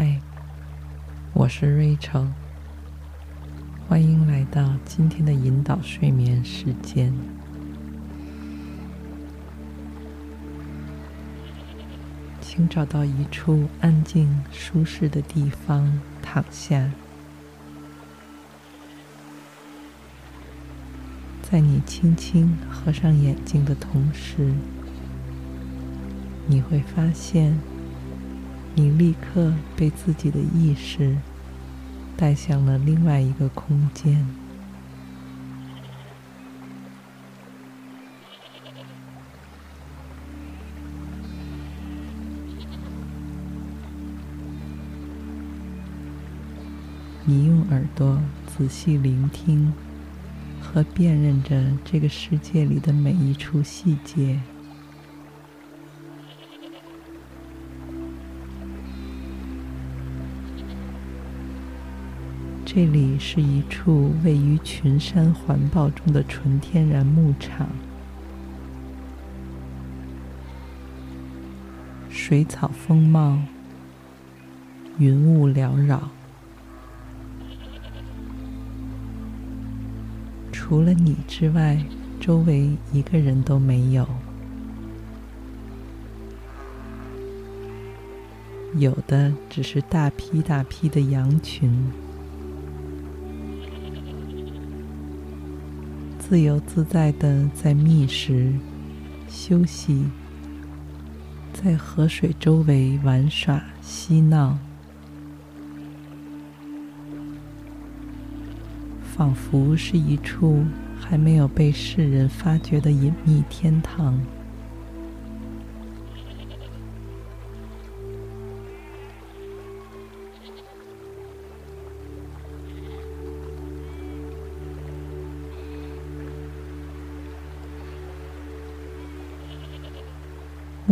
嗨，我是瑞秋，欢迎来到今天的引导睡眠时间。请找到一处安静、舒适的地方躺下。在你轻轻合上眼睛的同时，你会发现。你立刻被自己的意识带向了另外一个空间。你用耳朵仔细聆听和辨认着这个世界里的每一处细节。这里是一处位于群山环抱中的纯天然牧场，水草丰茂，云雾缭绕，除了你之外，周围一个人都没有，有的只是大批大批的羊群。自由自在的在觅食、休息，在河水周围玩耍、嬉闹，仿佛是一处还没有被世人发掘的隐秘天堂。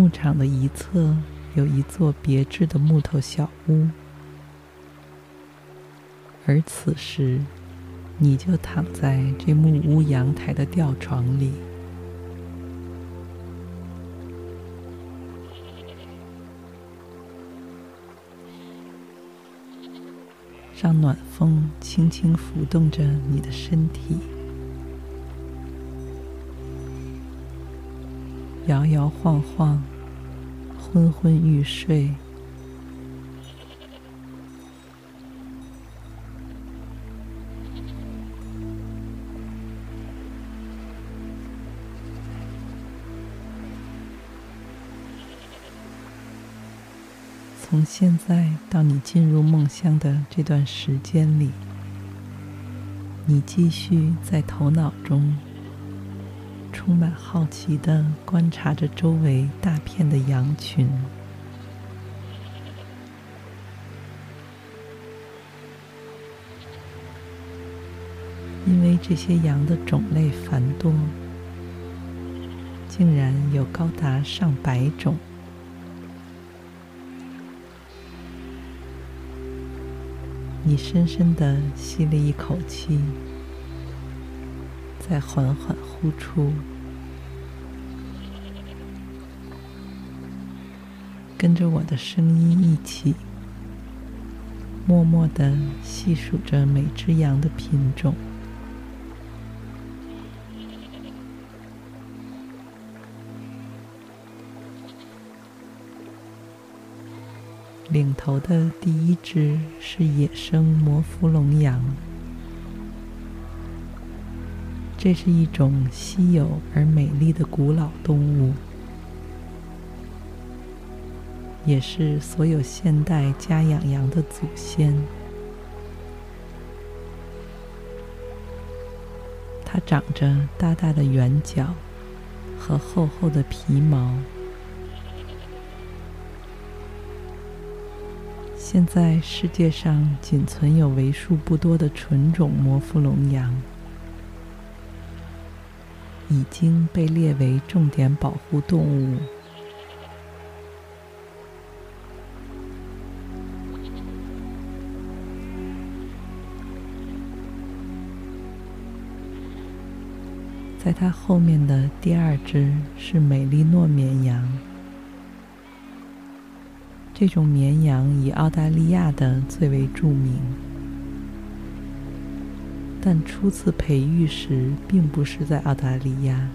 牧场的一侧有一座别致的木头小屋，而此时，你就躺在这木屋阳台的吊床里，让暖风轻轻拂动着你的身体。摇摇晃晃，昏昏欲睡。从现在到你进入梦乡的这段时间里，你继续在头脑中。充满好奇地观察着周围大片的羊群，因为这些羊的种类繁多，竟然有高达上百种。你深深地吸了一口气。再缓缓呼出，跟着我的声音一起，默默的细数着每只羊的品种。领头的第一只是野生摩福龙羊。这是一种稀有而美丽的古老动物，也是所有现代家养羊的祖先。它长着大大的圆角和厚厚的皮毛。现在世界上仅存有为数不多的纯种摩福龙羊已经被列为重点保护动物。在它后面的第二只是美丽诺绵羊。这种绵羊以澳大利亚的最为著名，但初次培育时并不是在澳大利亚，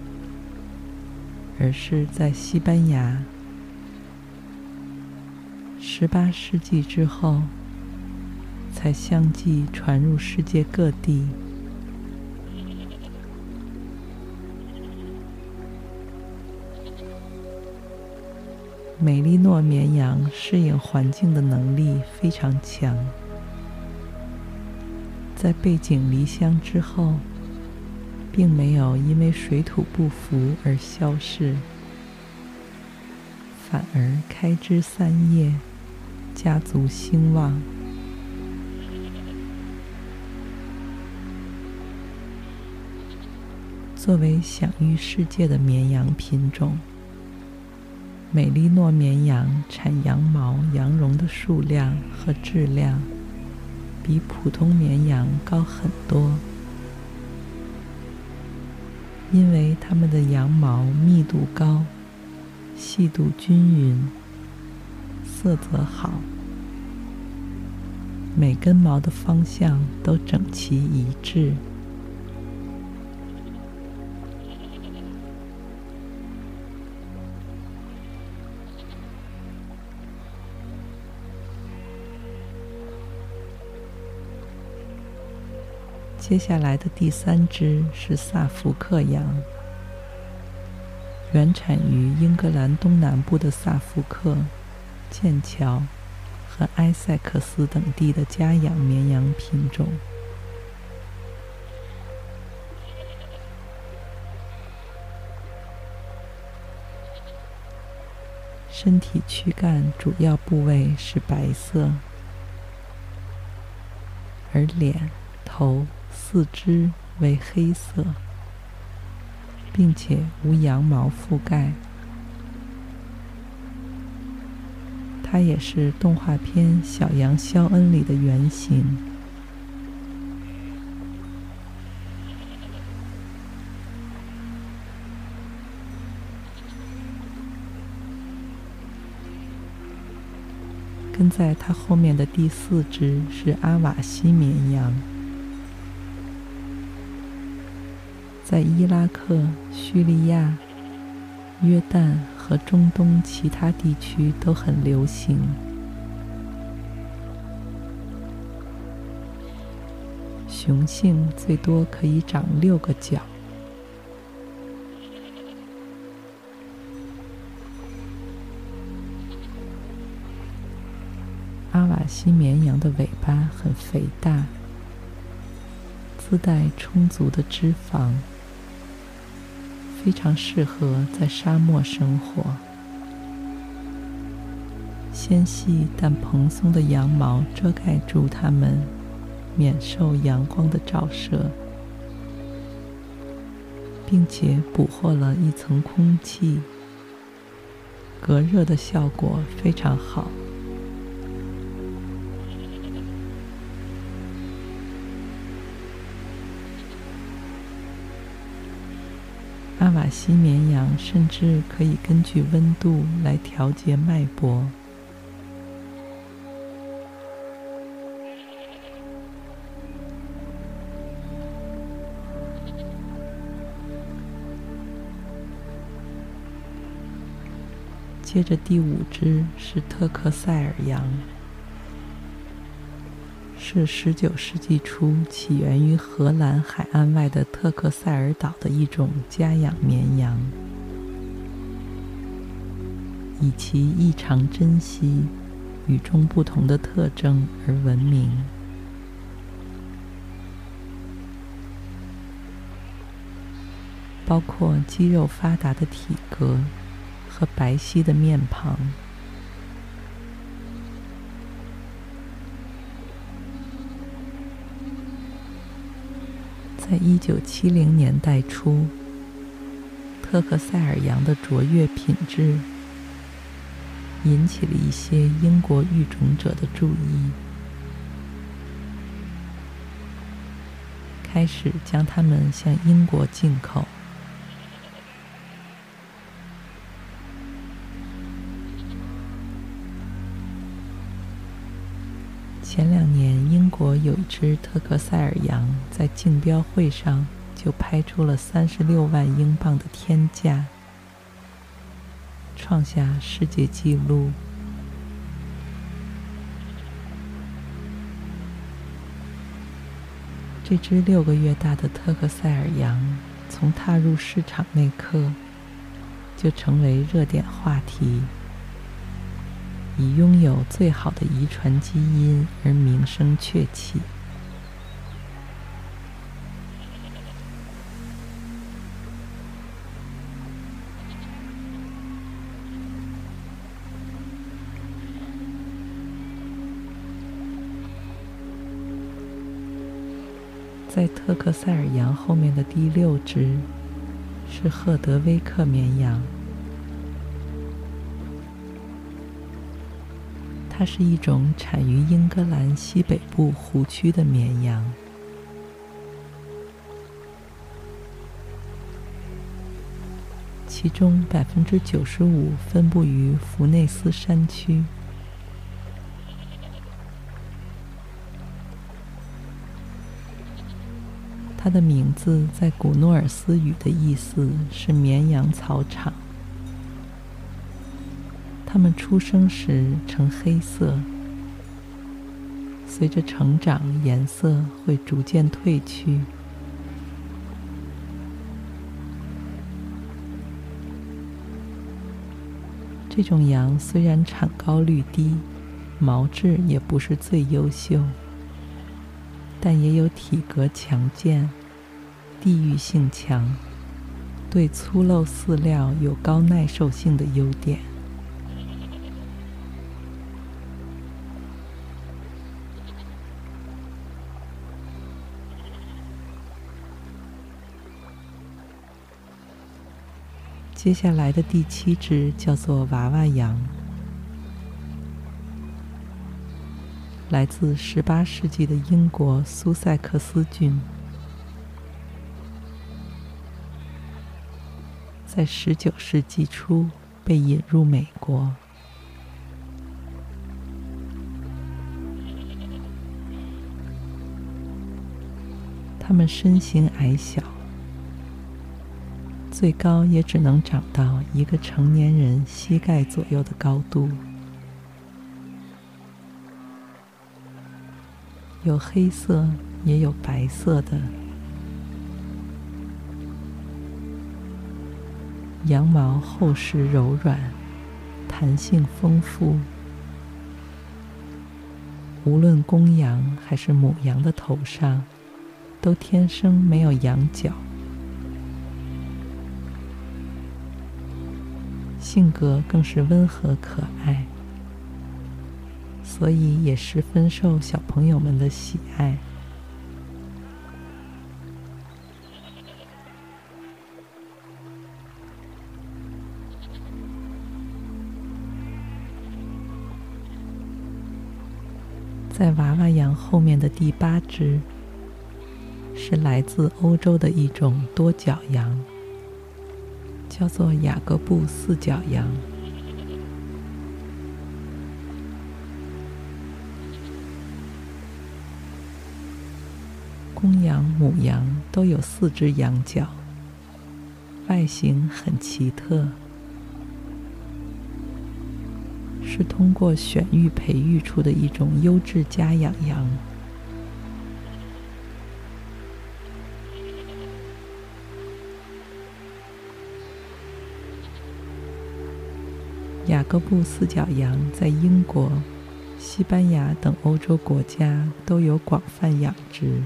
而是在西班牙。十八世纪之后，才相继传入世界各地。美丽诺绵羊适应环境的能力非常强，在背井离乡之后，并没有因为水土不服而消逝，反而开枝散叶，家族兴旺。作为享誉世界的绵羊品种。美丽诺绵羊产羊毛、羊绒的数量和质量比普通绵羊高很多，因为它们的羊毛密度高、细度均匀、色泽好，每根毛的方向都整齐一致。接下来的第三只是萨福克羊，原产于英格兰东南部的萨福克、剑桥和埃塞克斯等地的家养绵羊品种，身体躯干主要部位是白色，而脸、头。四肢为黑色，并且无羊毛覆盖。它也是动画片《小羊肖恩》里的原型。跟在它后面的第四只是阿瓦西绵羊。在伊拉克、叙利亚、约旦和中东其他地区都很流行。雄性最多可以长六个角。阿瓦西绵羊的尾巴很肥大，自带充足的脂肪。非常适合在沙漠生活。纤细但蓬松的羊毛遮盖住它们，免受阳光的照射，并且捕获了一层空气，隔热的效果非常好。阿瓦西绵羊甚至可以根据温度来调节脉搏。接着，第五只是特克塞尔羊。是十九世纪初起源于荷兰海岸外的特克塞尔岛的一种家养绵羊，以其异常珍稀、与众不同的特征而闻名，包括肌肉发达的体格和白皙的面庞。在一九七零年代初，特克塞尔羊的卓越品质引起了一些英国育种者的注意，开始将它们向英国进口。国有一只特克塞尔羊在竞标会上就拍出了三十六万英镑的天价，创下世界纪录。这只六个月大的特克塞尔羊从踏入市场那刻就成为热点话题。以拥有最好的遗传基因而名声鹊起。在特克塞尔羊后面的第六只是赫德威克绵羊。它是一种产于英格兰西北部湖区的绵羊，其中百分之九十五分布于弗内斯山区。它的名字在古诺尔斯语的意思是“绵羊草场”。它们出生时呈黑色，随着成长，颜色会逐渐褪去。这种羊虽然产高率低，毛质也不是最优秀，但也有体格强健、地域性强、对粗陋饲料有高耐受性的优点。接下来的第七只叫做娃娃羊，来自十八世纪的英国苏塞克斯郡，在十九世纪初被引入美国。它们身形矮小。最高也只能长到一个成年人膝盖左右的高度，有黑色也有白色的，羊毛厚实柔软，弹性丰富，无论公羊还是母羊的头上，都天生没有羊角。性格更是温和可爱，所以也十分受小朋友们的喜爱。在娃娃羊后面的第八只，是来自欧洲的一种多角羊。叫做雅各布四角羊，公羊、母羊都有四只羊角，外形很奇特，是通过选育培育出的一种优质家养羊。雅各布四角羊在英国、西班牙等欧洲国家都有广泛养殖，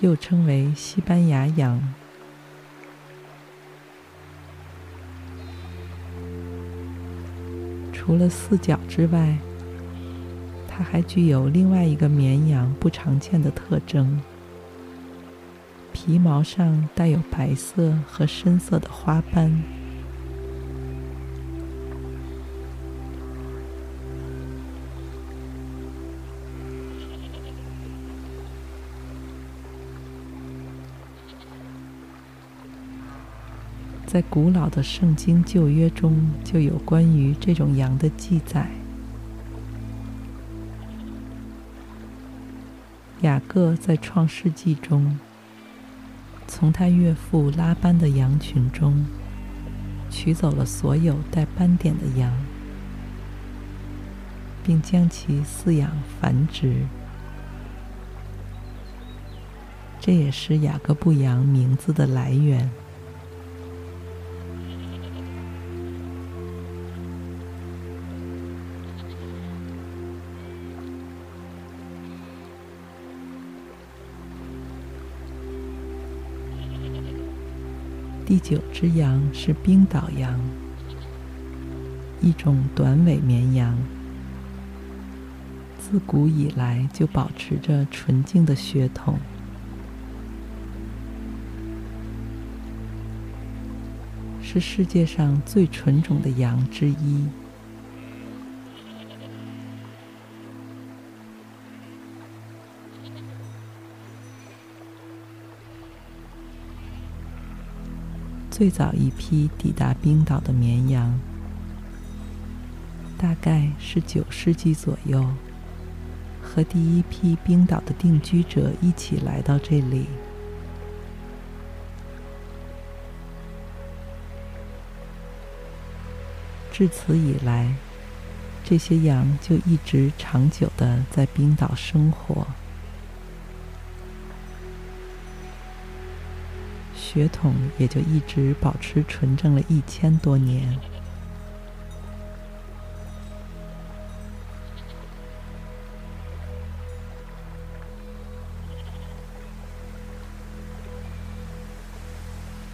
又称为西班牙羊。除了四角之外，它还具有另外一个绵羊不常见的特征，皮毛上带有白色和深色的花斑。在古老的圣经旧约中，就有关于这种羊的记载。雅各在创世纪中，从他岳父拉班的羊群中，取走了所有带斑点的羊，并将其饲养繁殖。这也是雅各布羊名字的来源。第九只羊是冰岛羊，一种短尾绵羊，自古以来就保持着纯净的血统，是世界上最纯种的羊之一。最早一批抵达冰岛的绵羊，大概是九世纪左右，和第一批冰岛的定居者一起来到这里。至此以来，这些羊就一直长久的在冰岛生活。血统也就一直保持纯正了一千多年。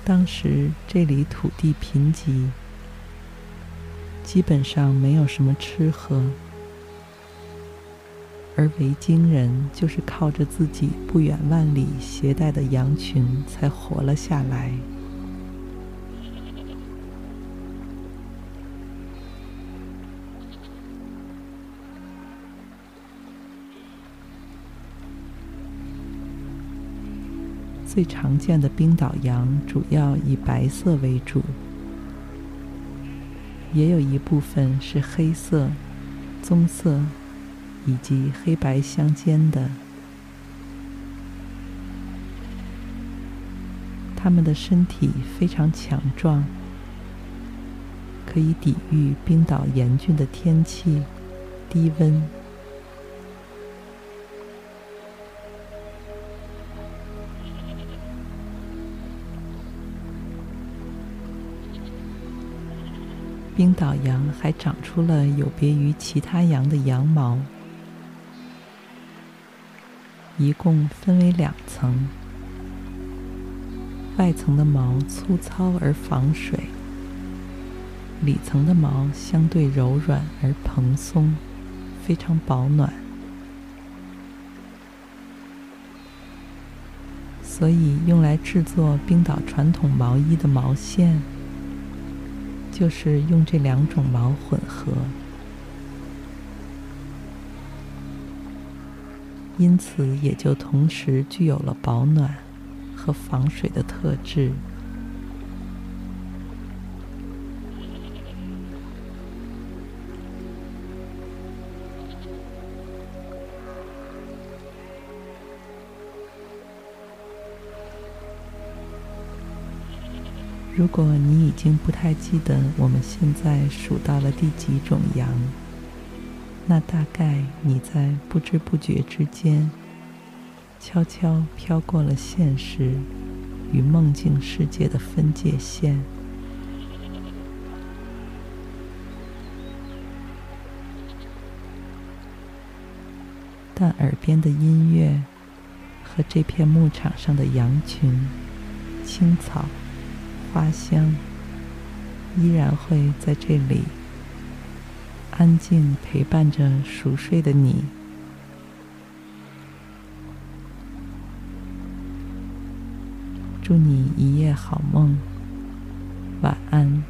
当时这里土地贫瘠，基本上没有什么吃喝。而维京人就是靠着自己不远万里携带的羊群才活了下来。最常见的冰岛羊主要以白色为主，也有一部分是黑色、棕色。以及黑白相间的，它们的身体非常强壮，可以抵御冰岛严峻的天气、低温。冰岛羊还长出了有别于其他羊的羊毛。一共分为两层，外层的毛粗糙而防水，里层的毛相对柔软而蓬松，非常保暖。所以用来制作冰岛传统毛衣的毛线，就是用这两种毛混合。因此，也就同时具有了保暖和防水的特质。如果你已经不太记得我们现在数到了第几种羊，那大概你在不知不觉之间，悄悄飘过了现实与梦境世界的分界线。但耳边的音乐和这片牧场上的羊群、青草、花香，依然会在这里。安静陪伴着熟睡的你。祝你一夜好梦，晚安。